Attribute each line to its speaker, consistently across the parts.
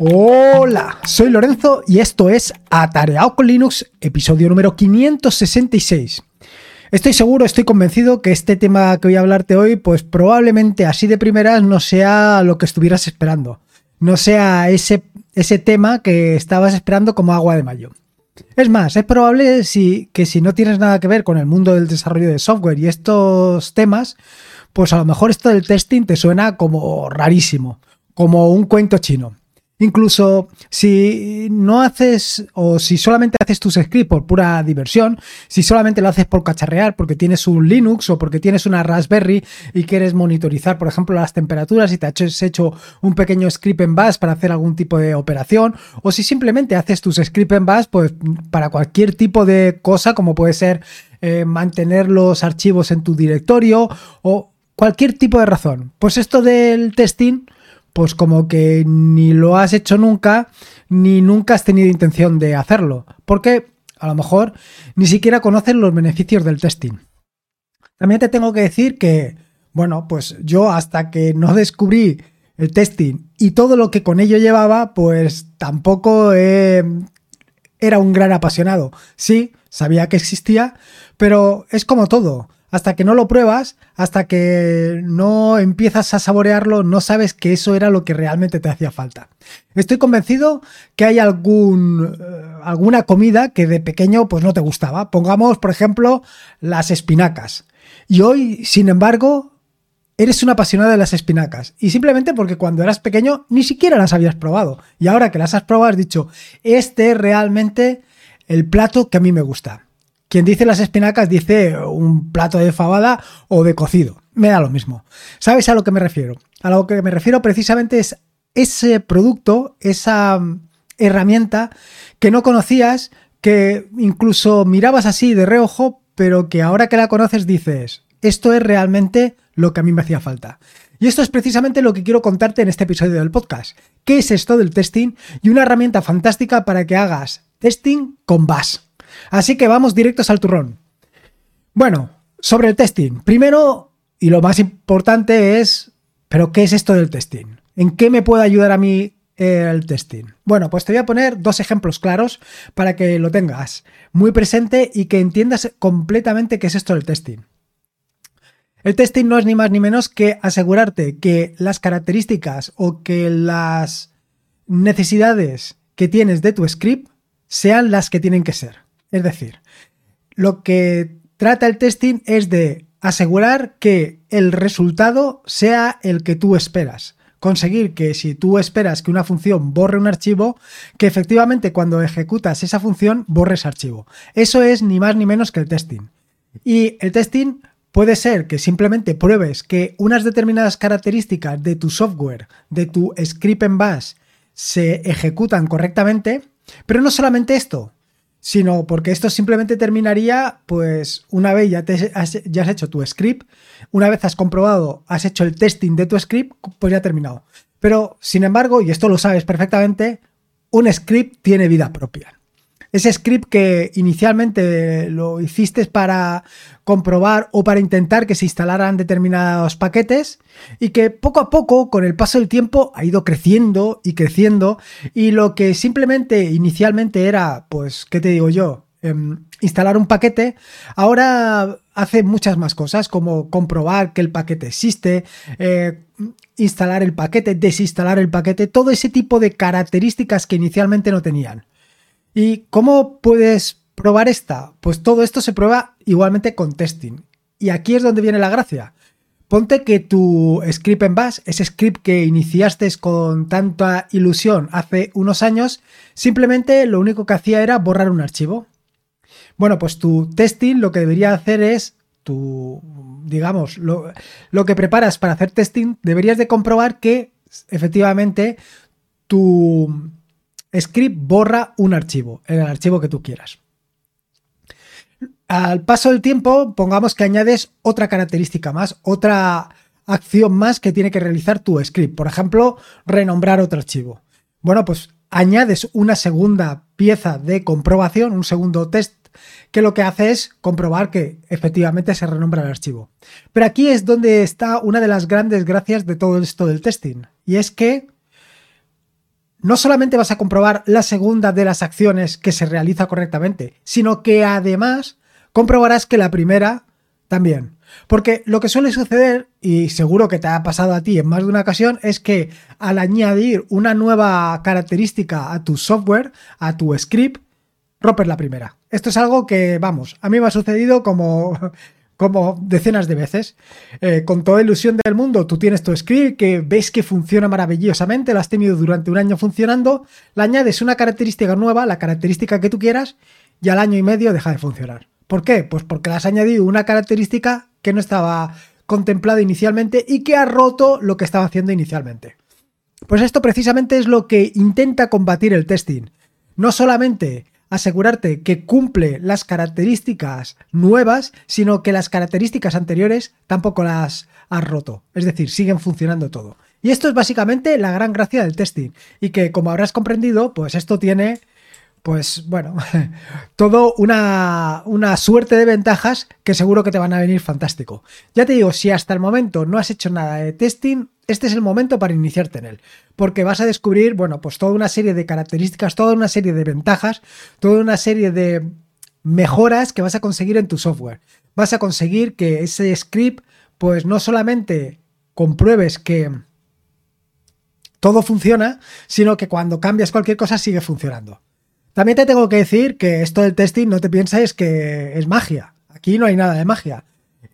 Speaker 1: Hola, soy Lorenzo y esto es Atareado con Linux, episodio número 566. Estoy seguro, estoy convencido que este tema que voy a hablarte hoy, pues probablemente así de primeras no sea lo que estuvieras esperando. No sea ese, ese tema que estabas esperando como agua de mayo. Es más, es probable que si no tienes nada que ver con el mundo del desarrollo de software y estos temas, pues a lo mejor esto del testing te suena como rarísimo, como un cuento chino. Incluso si no haces o si solamente haces tus scripts por pura diversión, si solamente lo haces por cacharrear porque tienes un Linux o porque tienes una Raspberry y quieres monitorizar, por ejemplo, las temperaturas y te has hecho un pequeño script en Bash para hacer algún tipo de operación, o si simplemente haces tus scripts en Bash pues, para cualquier tipo de cosa, como puede ser eh, mantener los archivos en tu directorio o cualquier tipo de razón. Pues esto del testing pues como que ni lo has hecho nunca, ni nunca has tenido intención de hacerlo. Porque a lo mejor ni siquiera conoces los beneficios del testing. También te tengo que decir que, bueno, pues yo hasta que no descubrí el testing y todo lo que con ello llevaba, pues tampoco era un gran apasionado. Sí, sabía que existía, pero es como todo hasta que no lo pruebas, hasta que no empiezas a saborearlo, no sabes que eso era lo que realmente te hacía falta. Estoy convencido que hay eh, alguna comida que de pequeño pues no te gustaba. Pongamos, por ejemplo, las espinacas. Y hoy, sin embargo, eres una apasionada de las espinacas. Y simplemente porque cuando eras pequeño ni siquiera las habías probado. Y ahora que las has probado has dicho, este es realmente el plato que a mí me gusta. Quien dice las espinacas dice un plato de fabada o de cocido. Me da lo mismo. ¿Sabes a lo que me refiero? A lo que me refiero precisamente es ese producto, esa mm, herramienta que no conocías, que incluso mirabas así de reojo, pero que ahora que la conoces dices, esto es realmente lo que a mí me hacía falta. Y esto es precisamente lo que quiero contarte en este episodio del podcast. ¿Qué es esto del testing? Y una herramienta fantástica para que hagas testing con Bash. Así que vamos directos al turrón. Bueno, sobre el testing. Primero, y lo más importante es, ¿pero qué es esto del testing? ¿En qué me puede ayudar a mí el testing? Bueno, pues te voy a poner dos ejemplos claros para que lo tengas muy presente y que entiendas completamente qué es esto del testing. El testing no es ni más ni menos que asegurarte que las características o que las necesidades que tienes de tu script sean las que tienen que ser. Es decir, lo que trata el testing es de asegurar que el resultado sea el que tú esperas. Conseguir que si tú esperas que una función borre un archivo, que efectivamente cuando ejecutas esa función borres archivo. Eso es ni más ni menos que el testing. Y el testing puede ser que simplemente pruebes que unas determinadas características de tu software, de tu script en bash, se ejecutan correctamente, pero no solamente esto, sino porque esto simplemente terminaría, pues una vez ya, te has, ya has hecho tu script, una vez has comprobado, has hecho el testing de tu script, pues ya ha terminado. Pero, sin embargo, y esto lo sabes perfectamente, un script tiene vida propia ese script que inicialmente lo hiciste para comprobar o para intentar que se instalaran determinados paquetes y que poco a poco, con el paso del tiempo, ha ido creciendo y creciendo y lo que simplemente inicialmente era, pues, ¿qué te digo yo? Em, instalar un paquete, ahora hace muchas más cosas como comprobar que el paquete existe, eh, instalar el paquete, desinstalar el paquete, todo ese tipo de características que inicialmente no tenían. ¿Y cómo puedes probar esta? Pues todo esto se prueba igualmente con testing. Y aquí es donde viene la gracia. Ponte que tu script en Bash, ese script que iniciaste con tanta ilusión hace unos años, simplemente lo único que hacía era borrar un archivo. Bueno, pues tu testing lo que debería hacer es tu, digamos, lo, lo que preparas para hacer testing, deberías de comprobar que efectivamente tu, script borra un archivo, el archivo que tú quieras. Al paso del tiempo, pongamos que añades otra característica más, otra acción más que tiene que realizar tu script. Por ejemplo, renombrar otro archivo. Bueno, pues añades una segunda pieza de comprobación, un segundo test, que lo que hace es comprobar que efectivamente se renombra el archivo. Pero aquí es donde está una de las grandes gracias de todo esto del testing. Y es que no solamente vas a comprobar la segunda de las acciones que se realiza correctamente, sino que además comprobarás que la primera también. Porque lo que suele suceder, y seguro que te ha pasado a ti en más de una ocasión, es que al añadir una nueva característica a tu software, a tu script, rompes la primera. Esto es algo que, vamos, a mí me ha sucedido como, como decenas de veces. Eh, con toda ilusión del mundo, tú tienes tu script que ves que funciona maravillosamente, lo has tenido durante un año funcionando, le añades una característica nueva, la característica que tú quieras, y al año y medio deja de funcionar. ¿Por qué? Pues porque le has añadido una característica que no estaba contemplada inicialmente y que ha roto lo que estaba haciendo inicialmente. Pues esto precisamente es lo que intenta combatir el testing. No solamente asegurarte que cumple las características nuevas, sino que las características anteriores tampoco las has roto. Es decir, siguen funcionando todo. Y esto es básicamente la gran gracia del testing. Y que, como habrás comprendido, pues esto tiene pues bueno, todo una, una, suerte de ventajas que seguro que te van a venir fantástico. Ya te digo, si hasta el momento no has hecho nada de testing, este es el momento para iniciarte en él, porque vas a descubrir, bueno, pues toda una serie de características, toda una serie de ventajas, toda una serie de mejoras que vas a conseguir en tu software. Vas a conseguir que ese script, pues no solamente compruebes que todo funciona, sino que cuando cambias cualquier cosa sigue funcionando. También te tengo que decir que esto del testing no te pienses que es magia. Aquí no hay nada de magia.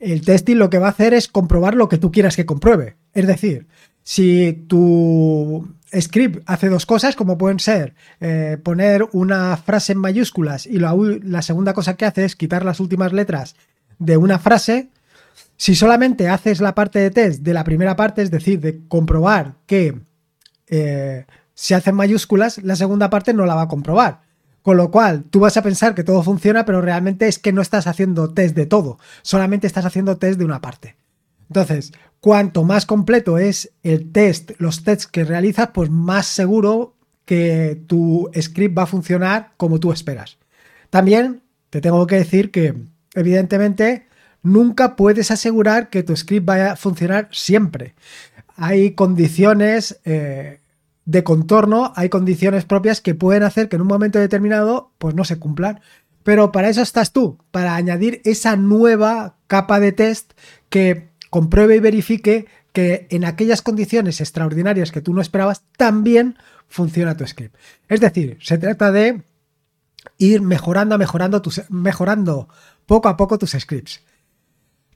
Speaker 1: El testing lo que va a hacer es comprobar lo que tú quieras que compruebe. Es decir, si tu script hace dos cosas, como pueden ser eh, poner una frase en mayúsculas y la, segunda cosa que hace es quitar las últimas letras de una frase, si solamente haces la parte de test de la primera parte, es decir, de comprobar que eh, se hacen mayúsculas, la segunda parte no la va a comprobar. Con lo cual, tú vas a pensar que todo funciona, pero realmente es que no estás haciendo test de todo, solamente estás haciendo test de una parte. Entonces, cuanto más completo es el test, los tests que realizas, pues más seguro que tu script va a funcionar como tú esperas. También te tengo que decir que, evidentemente, nunca puedes asegurar que tu script vaya a funcionar siempre. Hay condiciones eh, de contorno hay condiciones propias que pueden hacer que en un momento determinado pues no se cumplan. Pero para eso estás tú, para añadir esa nueva capa de test que compruebe y verifique que en aquellas condiciones extraordinarias que tú no esperabas también funciona tu script. Es decir, se trata de ir mejorando, mejorando, tus, mejorando poco a poco tus scripts.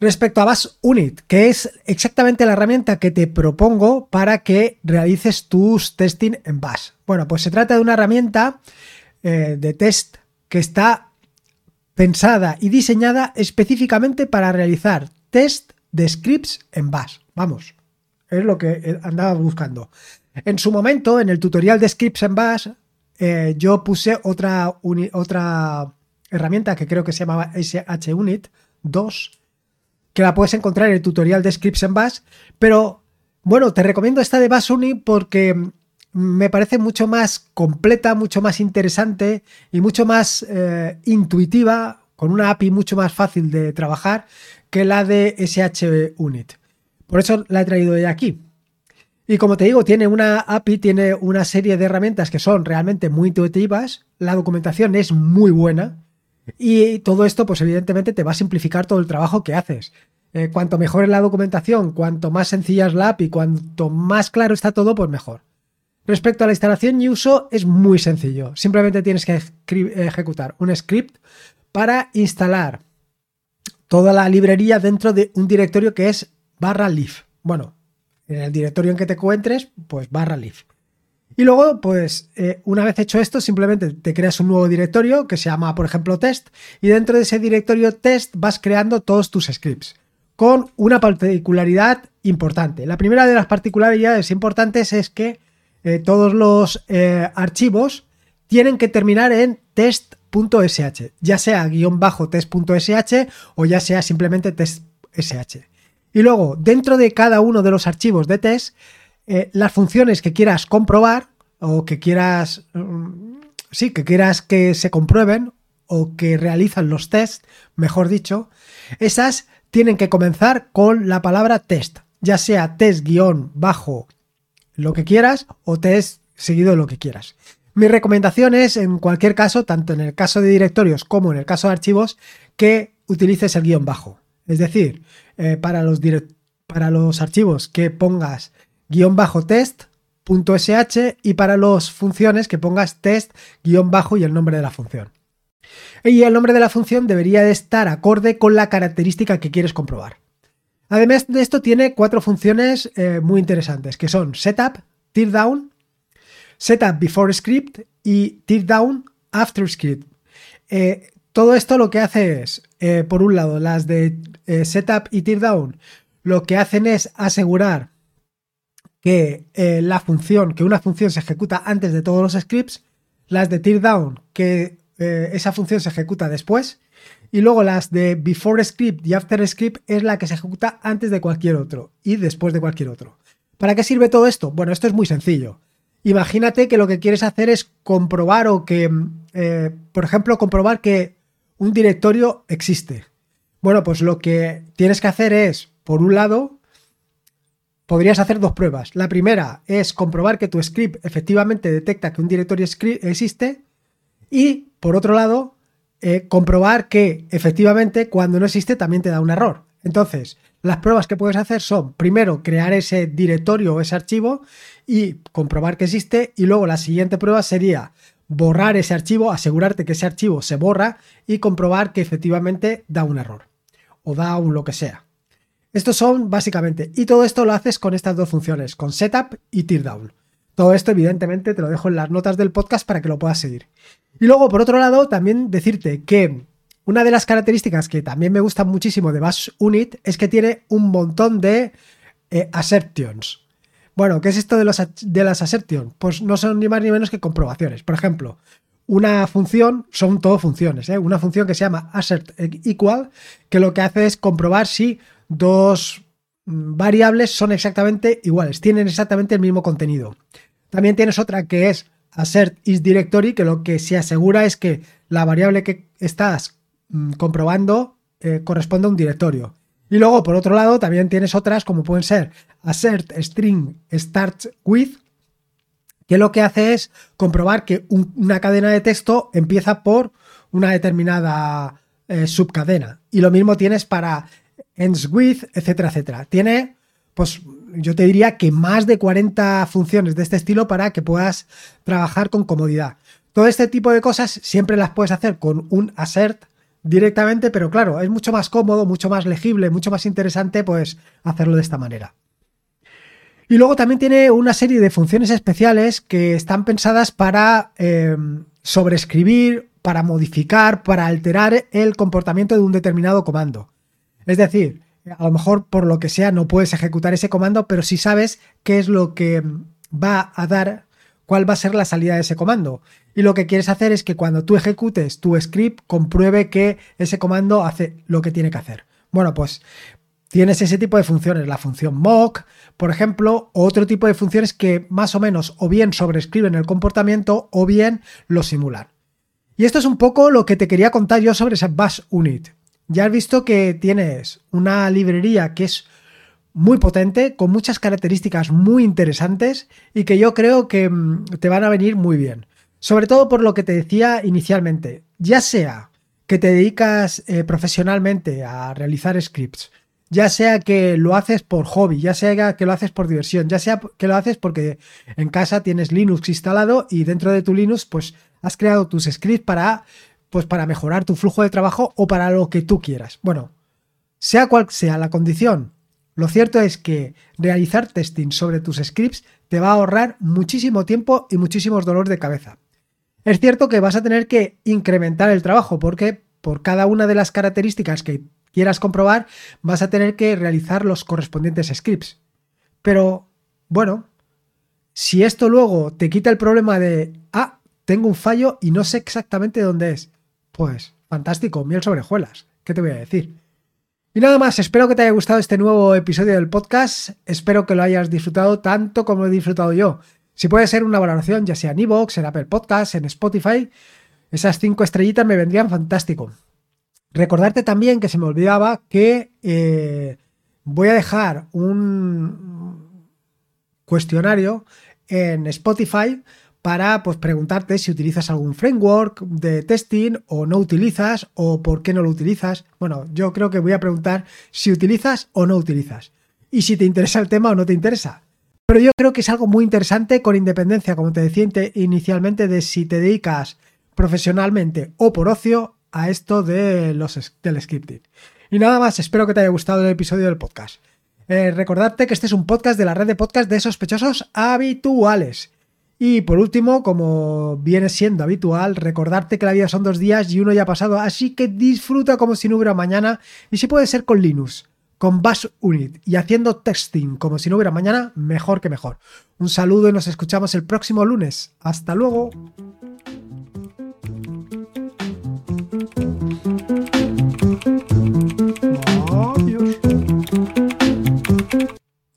Speaker 1: Respecto a Bash Unit, que es exactamente la herramienta que te propongo para que realices tus testing en Bash. Bueno, pues se trata de una herramienta eh, de test que está pensada y diseñada específicamente para realizar test de scripts en Bash. Vamos, es lo que eh, andaba buscando. En su momento, en el tutorial de scripts en Bash, eh, yo puse otra, otra herramienta que creo que se llamaba SHUnit 2 que la puedes encontrar en el tutorial de Scripts en Bash, pero bueno, te recomiendo esta de Bash Uni porque me parece mucho más completa, mucho más interesante y mucho más eh, intuitiva, con una API mucho más fácil de trabajar que la de SH Unit. Por eso la he traído de aquí. Y como te digo, tiene una API, tiene una serie de herramientas que son realmente muy intuitivas, la documentación es muy buena, y todo esto, pues evidentemente te va a simplificar todo el trabajo que haces. Eh, cuanto mejor es la documentación, cuanto más sencilla es la API, cuanto más claro está todo, pues mejor. Respecto a la instalación y uso, es muy sencillo. Simplemente tienes que ejecutar un script para instalar toda la librería dentro de un directorio que es barra leaf. Bueno, en el directorio en que te encuentres, pues barra leaf. Y luego, pues eh, una vez hecho esto, simplemente te creas un nuevo directorio que se llama, por ejemplo, test, y dentro de ese directorio test vas creando todos tus scripts, con una particularidad importante. La primera de las particularidades importantes es que eh, todos los eh, archivos tienen que terminar en test.sh, ya sea guion bajo test.sh o ya sea simplemente test.sh. Y luego, dentro de cada uno de los archivos de test, eh, las funciones que quieras comprobar o que quieras, mm, sí, que quieras que se comprueben o que realizan los tests, mejor dicho, esas tienen que comenzar con la palabra test, ya sea test guion bajo lo que quieras o test seguido lo que quieras. Mi recomendación es, en cualquier caso, tanto en el caso de directorios como en el caso de archivos, que utilices el guion bajo. Es decir, eh, para, los para los archivos que pongas guion bajo test .sh y para las funciones que pongas test guion bajo y el nombre de la función. Y el nombre de la función debería de estar acorde con la característica que quieres comprobar. Además de esto tiene cuatro funciones eh, muy interesantes que son setup, teardown, setup before script y teardown after script. Eh, todo esto lo que hace es, eh, por un lado, las de setup y teardown, lo que hacen es asegurar que la función, que una función se ejecuta antes de todos los scripts, las de teardown, que esa función se ejecuta después, y luego las de before script y after script es la que se ejecuta antes de cualquier otro y después de cualquier otro. ¿Para qué sirve todo esto? Bueno, esto es muy sencillo. Imagínate que lo que quieres hacer es comprobar o que, eh, por ejemplo, comprobar que un directorio existe. Bueno, pues lo que tienes que hacer es, por un lado, podrías hacer dos pruebas. La primera es comprobar que tu script efectivamente detecta que un directorio existe y, por otro lado, eh, comprobar que efectivamente cuando no existe también te da un error. Entonces, las pruebas que puedes hacer son, primero, crear ese directorio o ese archivo y comprobar que existe. Y luego la siguiente prueba sería borrar ese archivo, asegurarte que ese archivo se borra y comprobar que efectivamente da un error o da un lo que sea. Estos son básicamente, y todo esto lo haces con estas dos funciones, con setup y teardown. Todo esto evidentemente te lo dejo en las notas del podcast para que lo puedas seguir. Y luego, por otro lado, también decirte que una de las características que también me gusta muchísimo de Bash Unit es que tiene un montón de eh, assertions. Bueno, ¿qué es esto de, los, de las assertions? Pues no son ni más ni menos que comprobaciones. Por ejemplo, una función, son todo funciones, ¿eh? una función que se llama assert equal, que lo que hace es comprobar si dos variables son exactamente iguales, tienen exactamente el mismo contenido. También tienes otra que es assert is directory, que lo que se asegura es que la variable que estás mm, comprobando eh, corresponde a un directorio. Y luego, por otro lado, también tienes otras como pueden ser assert string starts with, que lo que hace es comprobar que una cadena de texto empieza por una determinada eh, subcadena. Y lo mismo tienes para ends with, etcétera, etcétera. Tiene, pues, yo te diría que más de 40 funciones de este estilo para que puedas trabajar con comodidad. Todo este tipo de cosas siempre las puedes hacer con un assert directamente, pero claro, es mucho más cómodo, mucho más legible, mucho más interesante pues hacerlo de esta manera. Y luego también tiene una serie de funciones especiales que están pensadas para eh, sobreescribir, para modificar, para alterar el comportamiento de un determinado comando. Es decir, a lo mejor por lo que sea no puedes ejecutar ese comando, pero si sabes qué es lo que va a dar, cuál va a ser la salida de ese comando. Y lo que quieres hacer es que cuando tú ejecutes tu script, compruebe que ese comando hace lo que tiene que hacer. Bueno, pues tienes ese tipo de funciones, la función mock, por ejemplo, otro tipo de funciones que más o menos o bien sobrescriben el comportamiento o bien lo simulan. Y esto es un poco lo que te quería contar yo sobre ese Bash Unit. Ya has visto que tienes una librería que es muy potente, con muchas características muy interesantes y que yo creo que mm, te van a venir muy bien. Sobre todo por lo que te decía inicialmente, ya sea que te dedicas eh, profesionalmente a realizar scripts, ya sea que lo haces por hobby, ya sea que lo haces por diversión, ya sea que lo haces porque en casa tienes Linux instalado y dentro de tu Linux pues has creado tus scripts para pues para mejorar tu flujo de trabajo o para lo que tú quieras. Bueno, sea cual sea la condición, lo cierto es que realizar testing sobre tus scripts te va a ahorrar muchísimo tiempo y muchísimos dolores de cabeza. Es cierto que vas a tener que incrementar el trabajo porque por cada una de las características que quieras comprobar vas a tener que realizar los correspondientes scripts. Pero, bueno, si esto luego te quita el problema de, ah, tengo un fallo y no sé exactamente dónde es, pues fantástico, miel sobre hojuelas. ¿Qué te voy a decir? Y nada más, espero que te haya gustado este nuevo episodio del podcast. Espero que lo hayas disfrutado tanto como he disfrutado yo. Si puede ser una valoración, ya sea en Evox, en Apple Podcasts, en Spotify, esas cinco estrellitas me vendrían fantástico. Recordarte también que se me olvidaba que eh, voy a dejar un cuestionario en Spotify para pues, preguntarte si utilizas algún framework de testing o no utilizas o por qué no lo utilizas. Bueno, yo creo que voy a preguntar si utilizas o no utilizas y si te interesa el tema o no te interesa. Pero yo creo que es algo muy interesante con independencia, como te decía inicialmente, de si te dedicas profesionalmente o por ocio a esto de los, del scripting. Y nada más, espero que te haya gustado el episodio del podcast. Eh, recordarte que este es un podcast de la red de podcast de sospechosos habituales. Y por último, como viene siendo habitual, recordarte que la vida son dos días y uno ya ha pasado, así que disfruta como si no hubiera mañana y si puede ser con Linux con Bash Unit y haciendo testing como si no hubiera mañana, mejor que mejor. Un saludo y nos escuchamos el próximo lunes. Hasta luego.